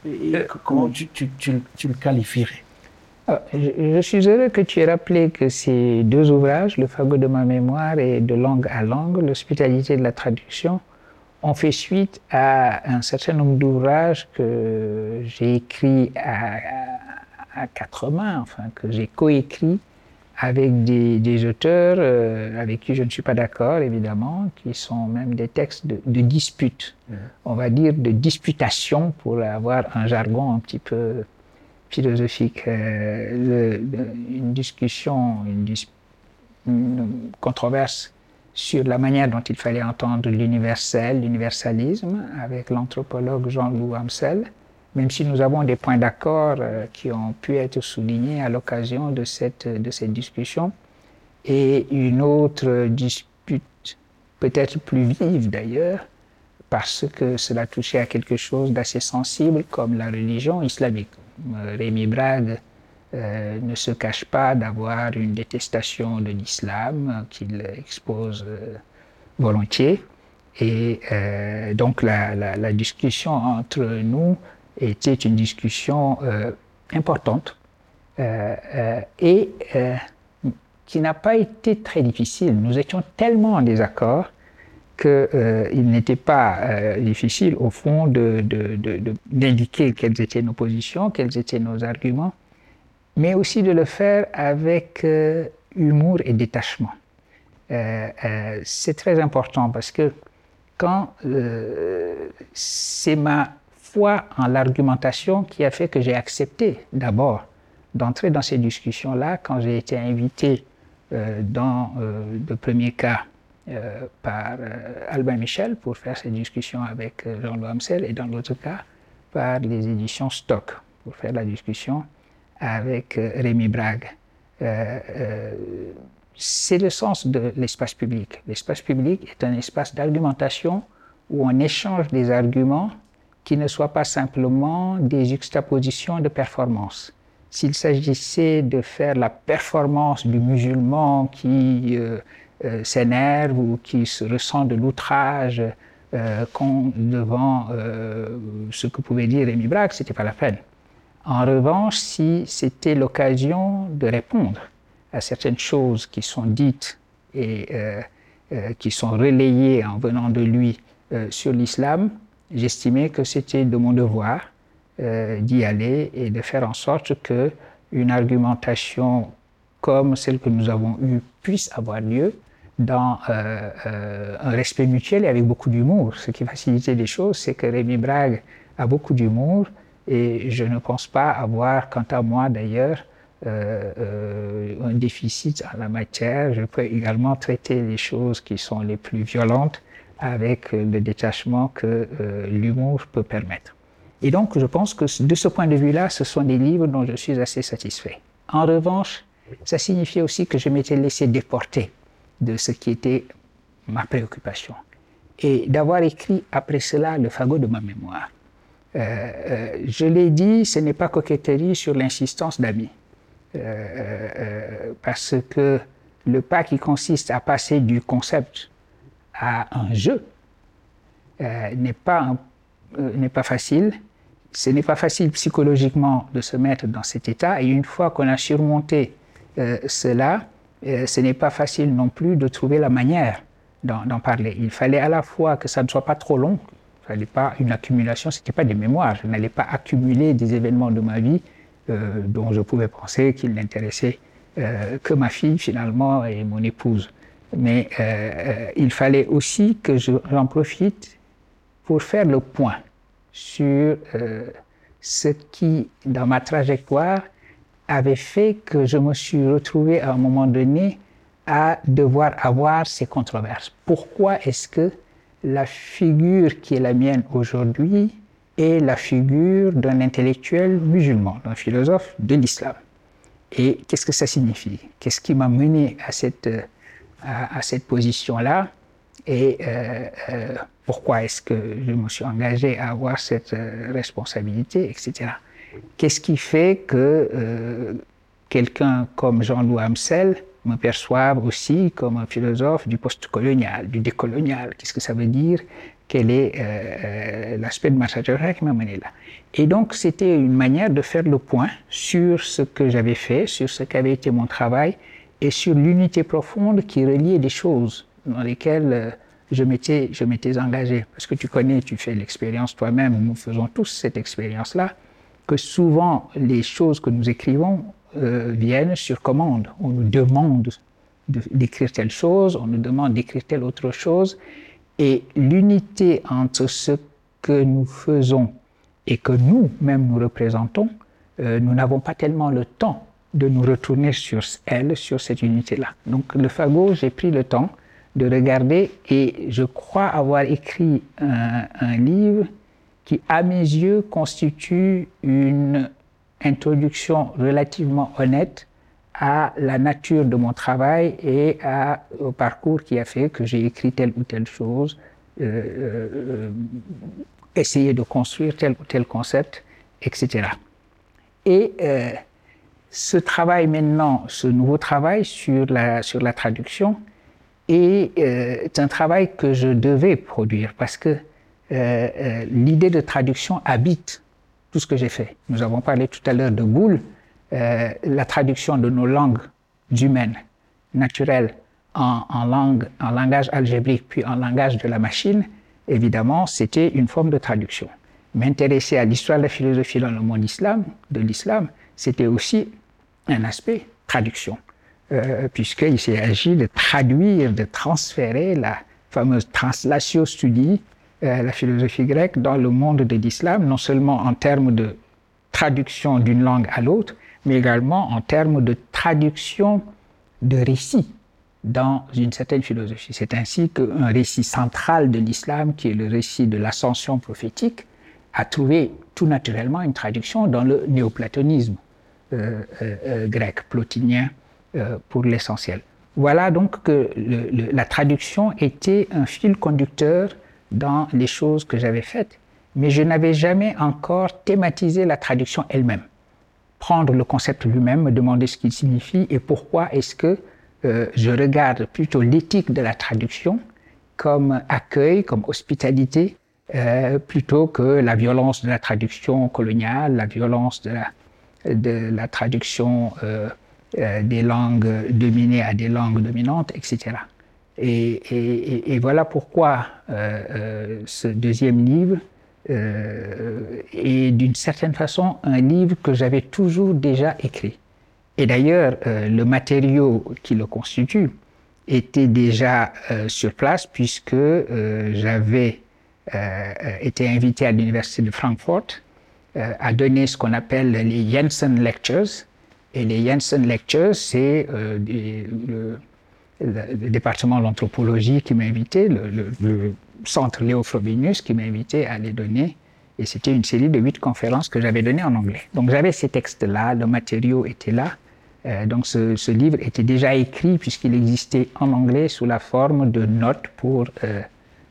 S4: et euh, comment tu, tu, tu, le qualifierais?
S5: Ah, je, suis heureux que tu aies rappelé que ces deux ouvrages, Le fagot de ma mémoire et De langue à langue, l'hospitalité de la traduction, ont fait suite à un certain nombre d'ouvrages que j'ai écrits à, à quatre mains, enfin, que j'ai coécrit avec des, auteurs euh, avec qui je ne suis pas d'accord, évidemment, qui sont même des textes de, dispute, on va dire de disputation, pour avoir un jargon un petit peu philosophique. Euh, une discussion, une, une, controverse sur la manière dont il fallait entendre l'universel, l'universalisme, avec l'anthropologue Jean-Loup Amsel, même si nous avons des points d'accord euh, qui ont pu être soulignés à l'occasion de cette, de cette discussion. Et une autre dispute, peut-être plus vive d'ailleurs, parce que cela touchait à quelque chose d'assez sensible comme la religion islamique. Euh, Rémi Brague euh, ne se cache pas d'avoir une détestation de l'islam qu'il expose volontiers. Et donc la, discussion entre nous était une discussion euh, importante euh, euh, et qui n'a pas été très difficile. Nous étions tellement en désaccord qu'il n'était pas difficile, au fond, d'indiquer de, de, quelles étaient nos positions, quels étaient nos arguments, mais aussi de le faire avec humour et détachement. C'est très important parce que quand c'est ma foi en l'argumentation qui a fait que j'ai accepté d'abord d'entrer dans ces discussions-là quand j'ai été invité euh, dans euh, le premier cas euh, par Albin Michel pour faire ces discussions avec Jean-Louis Amsel et dans l'autre cas par les éditions Stock pour faire la discussion avec Rémi Brague. c'est le sens de l'espace public. L'espace public est un espace d'argumentation où on échange des arguments qui ne soient pas simplement des juxtapositions de performance. S'il s'agissait de faire la performance du musulman qui euh, euh, s'énerve ou qui se ressent de l'outrage euh, devant ce que pouvait dire Rémi Braque, ce n'était pas la peine. En revanche, si c'était l'occasion de répondre à certaines choses qui sont dites et qui sont relayées en venant de lui sur l'islam, j'estimais que c'était de mon devoir euh, d'y aller et de faire en sorte que une argumentation comme celle que nous avons eue puisse avoir lieu dans euh, euh, un respect mutuel et avec beaucoup d'humour. Ce qui facilitait les choses, c'est que Rémi Brague a beaucoup d'humour et je ne pense pas avoir, quant à moi d'ailleurs, un déficit en la matière. Je peux également traiter les choses qui sont les plus violentes avec le détachement que euh, l'humour peut permettre. Et donc, je pense que de ce point de vue-là, ce sont des livres dont je suis assez satisfait. En revanche, ça signifiait aussi que je m'étais laissé déporter de ce qui était ma préoccupation. Et d'avoir écrit après cela le fagot de ma mémoire. Euh, euh, je l'ai dit, ce n'est pas coquetterie sur l'insistance d'amis. parce que le pas qui consiste à passer du concept à un jeu euh, n'est pas, euh, pas facile. Ce n'est pas facile psychologiquement de se mettre dans cet état. Et une fois qu'on a surmonté euh, cela, ce n'est pas facile non plus de trouver la manière d'en parler. Il fallait à la fois que ça ne soit pas trop long, il fallait pas une accumulation, ce n'était pas des mémoires. Je n'allais pas accumuler des événements de ma vie dont je pouvais penser qu'ils n'intéressaient que ma fille finalement et mon épouse. Mais euh, euh, il fallait aussi que j'en profite pour faire le point sur euh, ce qui, dans ma trajectoire, avait fait que je me suis retrouvé à un moment donné à devoir avoir ces controverses. Pourquoi est-ce que la figure qui est la mienne aujourd'hui est la figure d'un intellectuel musulman, d'un philosophe de l'islam? Et qu'est-ce que ça signifie? Qu'est-ce qui m'a mené à cette à, cette position-là et euh, euh, pourquoi est-ce que je me suis engagé à avoir cette euh, responsabilité, etc. Qu'est-ce qui fait que quelqu'un comme Jean-Louis Amsel me perçoive aussi comme un philosophe du post-colonial, du décolonial? Qu'est-ce que ça veut dire? Quel est l'aspect de ma trajectoire qui m'a mené là? Et donc, c'était une manière de faire le point sur ce que j'avais fait, sur ce qu'avait été mon travail et sur l'unité profonde qui reliait des choses dans lesquelles euh, je m'étais, je engagé. Parce que tu connais, tu fais l'expérience toi-même, nous faisons tous cette expérience-là. que souvent les choses que nous écrivons euh, viennent sur commande. On nous demande d'écrire telle chose, on nous demande d'écrire telle autre chose, et l'unité entre ce que nous faisons et que nous-mêmes nous représentons, euh, nous n'avons pas tellement le temps de nous retourner sur elle, sur cette unité-là. Donc le fagot, j'ai pris le temps de regarder et je crois avoir écrit un, un livre qui, à mes yeux, constitue une introduction relativement honnête à la nature de mon travail et à, au parcours qui a fait que j'ai écrit telle ou telle chose, euh, euh, essayé de construire tel ou tel concept, etc. Et euh, ce travail maintenant, ce nouveau travail sur la, sur la traduction, est, euh, est un travail que je devais produire parce que euh, euh, l'idée de traduction habite tout ce que j'ai fait. Nous avons parlé tout à l'heure de Boule, euh, la traduction de nos langues humaines, naturelles, en, en, langue, en langage algébrique, puis en langage de la machine, évidemment, c'était une forme de traduction. M'intéresser à l'histoire de la philosophie dans le monde islam, de l'islam, c'était aussi un aspect traduction, euh, puisqu'il s'agit de traduire, de transférer la fameuse translatio studii, euh, la philosophie grecque, dans le monde de l'islam, non seulement en termes de traduction d'une langue à l'autre, mais également en termes de traduction de récits dans une certaine philosophie. C'est ainsi qu'un récit central de l'islam, qui est le récit de l'ascension prophétique, a trouvé tout naturellement une traduction dans le néoplatonisme grec, plotinien euh, pour l'essentiel. Voilà donc que le, le, la traduction était un fil conducteur dans les choses que j'avais faites, mais je n'avais jamais encore thématisé la traduction elle-même. Prendre le concept lui-même, me demander ce qu'il signifie et pourquoi est-ce que euh, je regarde plutôt l'éthique de la traduction comme accueil, comme hospitalité, euh, plutôt que la violence de la traduction coloniale, la violence de la, de la traduction euh, euh des langues dominées à des langues dominantes, etc. Et, voilà pourquoi euh, ce deuxième livre est d'une certaine façon un livre que j'avais toujours déjà écrit. Et d'ailleurs, le matériau qui le constitue était déjà sur place puisque j'avais été invité à l'université de Francfort à donner ce qu'on appelle les Jensen Lectures. Et les Jensen Lectures, c'est le, le, département de l'anthropologie qui m'a invité, le, centre Léo Frobenius qui m'a invité à les donner. Et c'était une série de huit conférences que j'avais données en anglais. Donc j'avais ces textes-là, le matériau était là. Euh, donc ce, livre était déjà écrit puisqu'il existait en anglais sous la forme de notes pour euh,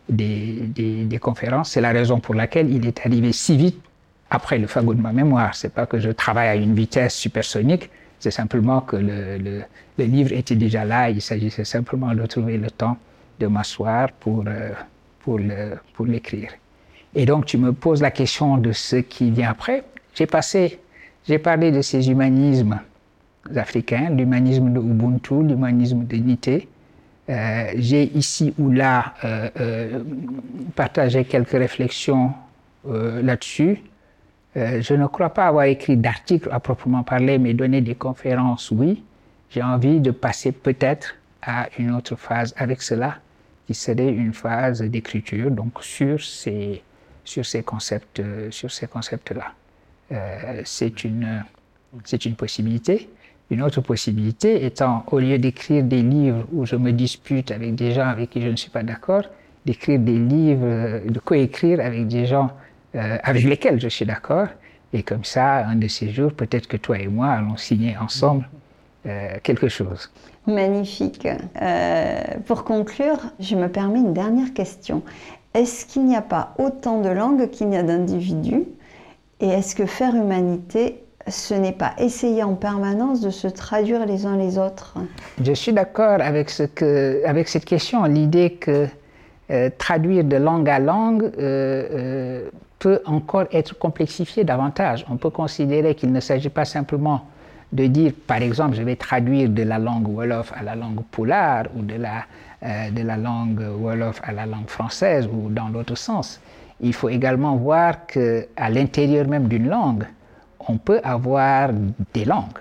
S5: des, des, conférences. C'est la raison pour laquelle il est arrivé si vite après le fagot de ma mémoire. C'est pas que je travaille à une vitesse supersonique, c'est simplement que le, le, livre était déjà là. Il s'agissait simplement de trouver le temps de m'asseoir pour, euh, pour, le, pour l'écrire. Et donc tu me poses la question de ce qui vient après. J'ai passé, j'ai parlé de ces humanismes africains, l'humanisme de Ubuntu, l'humanisme de Nité. Euh, J'ai ici ou là euh, partagé quelques réflexions là-dessus. Euh, je ne crois pas avoir écrit d'articles à proprement parler, mais donné des conférences, oui. J'ai envie de passer peut-être à une autre phase avec cela, qui serait une phase d'écriture, donc sur ces, sur ces concepts, sur ces concepts-là. c'est une, c'est une possibilité. Une autre possibilité étant, au lieu d'écrire des livres où je me dispute avec des gens avec qui je ne suis pas d'accord, d'écrire des livres, de coécrire avec des gens euh, avec lesquels je suis d'accord. Et comme ça, un de ces jours, peut-être que toi et moi allons signer ensemble euh, quelque chose.
S3: Magnifique. Euh, pour conclure, je me permets une dernière question. Est-ce qu'il n'y a pas autant de langues qu'il n'y a d'individus? Et est-ce que faire humanité ce n'est pas essayer en permanence de se traduire les uns les autres?
S5: Je suis d'accord avec, ce que, avec cette question, l'idée que euh, traduire de langue à langue peut encore être complexifié davantage. On peut considérer qu'il ne s'agit pas simplement de dire, par exemple, je vais traduire de la langue Wolof à la langue Poulard ou de la, euh, de la langue Wolof à la langue française ou dans l'autre sens. Il faut également voir qu'à l'intérieur même d'une langue, on peut avoir des langues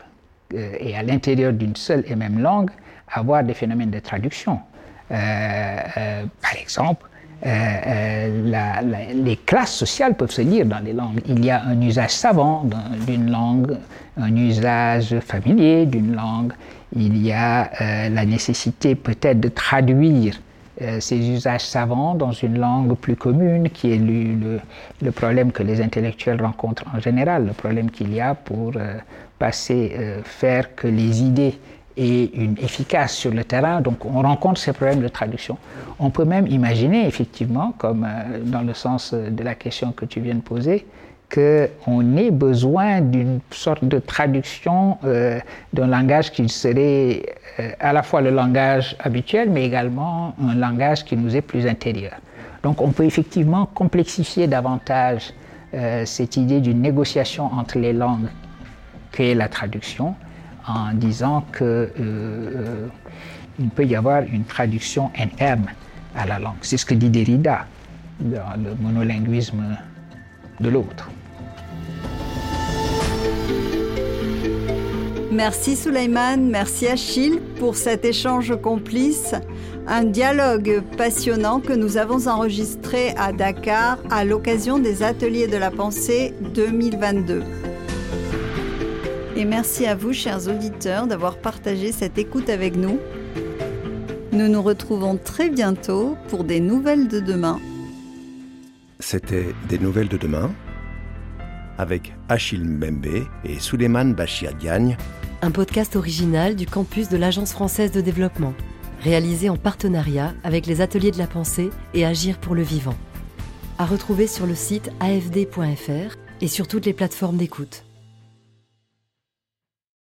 S5: euh, et à l'intérieur d'une seule et même langue avoir des phénomènes de traduction. par exemple, les classes sociales peuvent se lire dans les langues. Il y a un usage savant d'une langue, un usage familier d'une langue. Il y a la nécessité peut-être de traduire euh, ces usages savants dans une langue plus commune, qui est le, le, problème que les intellectuels rencontrent en général, le problème qu'il y a pour euh, passer, euh, faire que les idées aient une efficace sur le terrain. Donc on rencontre ces problèmes de traduction. On peut même imaginer, effectivement, comme dans le sens de la question que tu viens de poser, qu'on ait besoin d'une sorte de traduction euh, d'un langage qui serait euh, à la fois le langage habituel, mais également un langage qui nous est plus intérieur. Donc on peut effectivement complexifier davantage euh, cette idée d'une négociation entre les langues qu'est la traduction en disant qu'il peut y avoir une traduction NM à la langue. C'est ce que dit Derrida dans le monolinguisme de l'autre.
S3: Merci Souleyman, merci Achille pour cet échange complice, un dialogue passionnant que nous avons enregistré à Dakar à l'occasion des Ateliers de la Pensée 2022. Et merci à vous, chers auditeurs, d'avoir partagé cette écoute avec nous. Nous nous retrouvons très bientôt pour des nouvelles de demain.
S2: C'était Des nouvelles de demain avec Achille Mbembe et Souleymane Bachia Diagne.
S1: Un podcast original du campus de l'Agence française de développement, réalisé en partenariat avec les Ateliers de la Pensée et Agir pour le vivant. À retrouver sur le site afd.fr et sur toutes les plateformes d'écoute.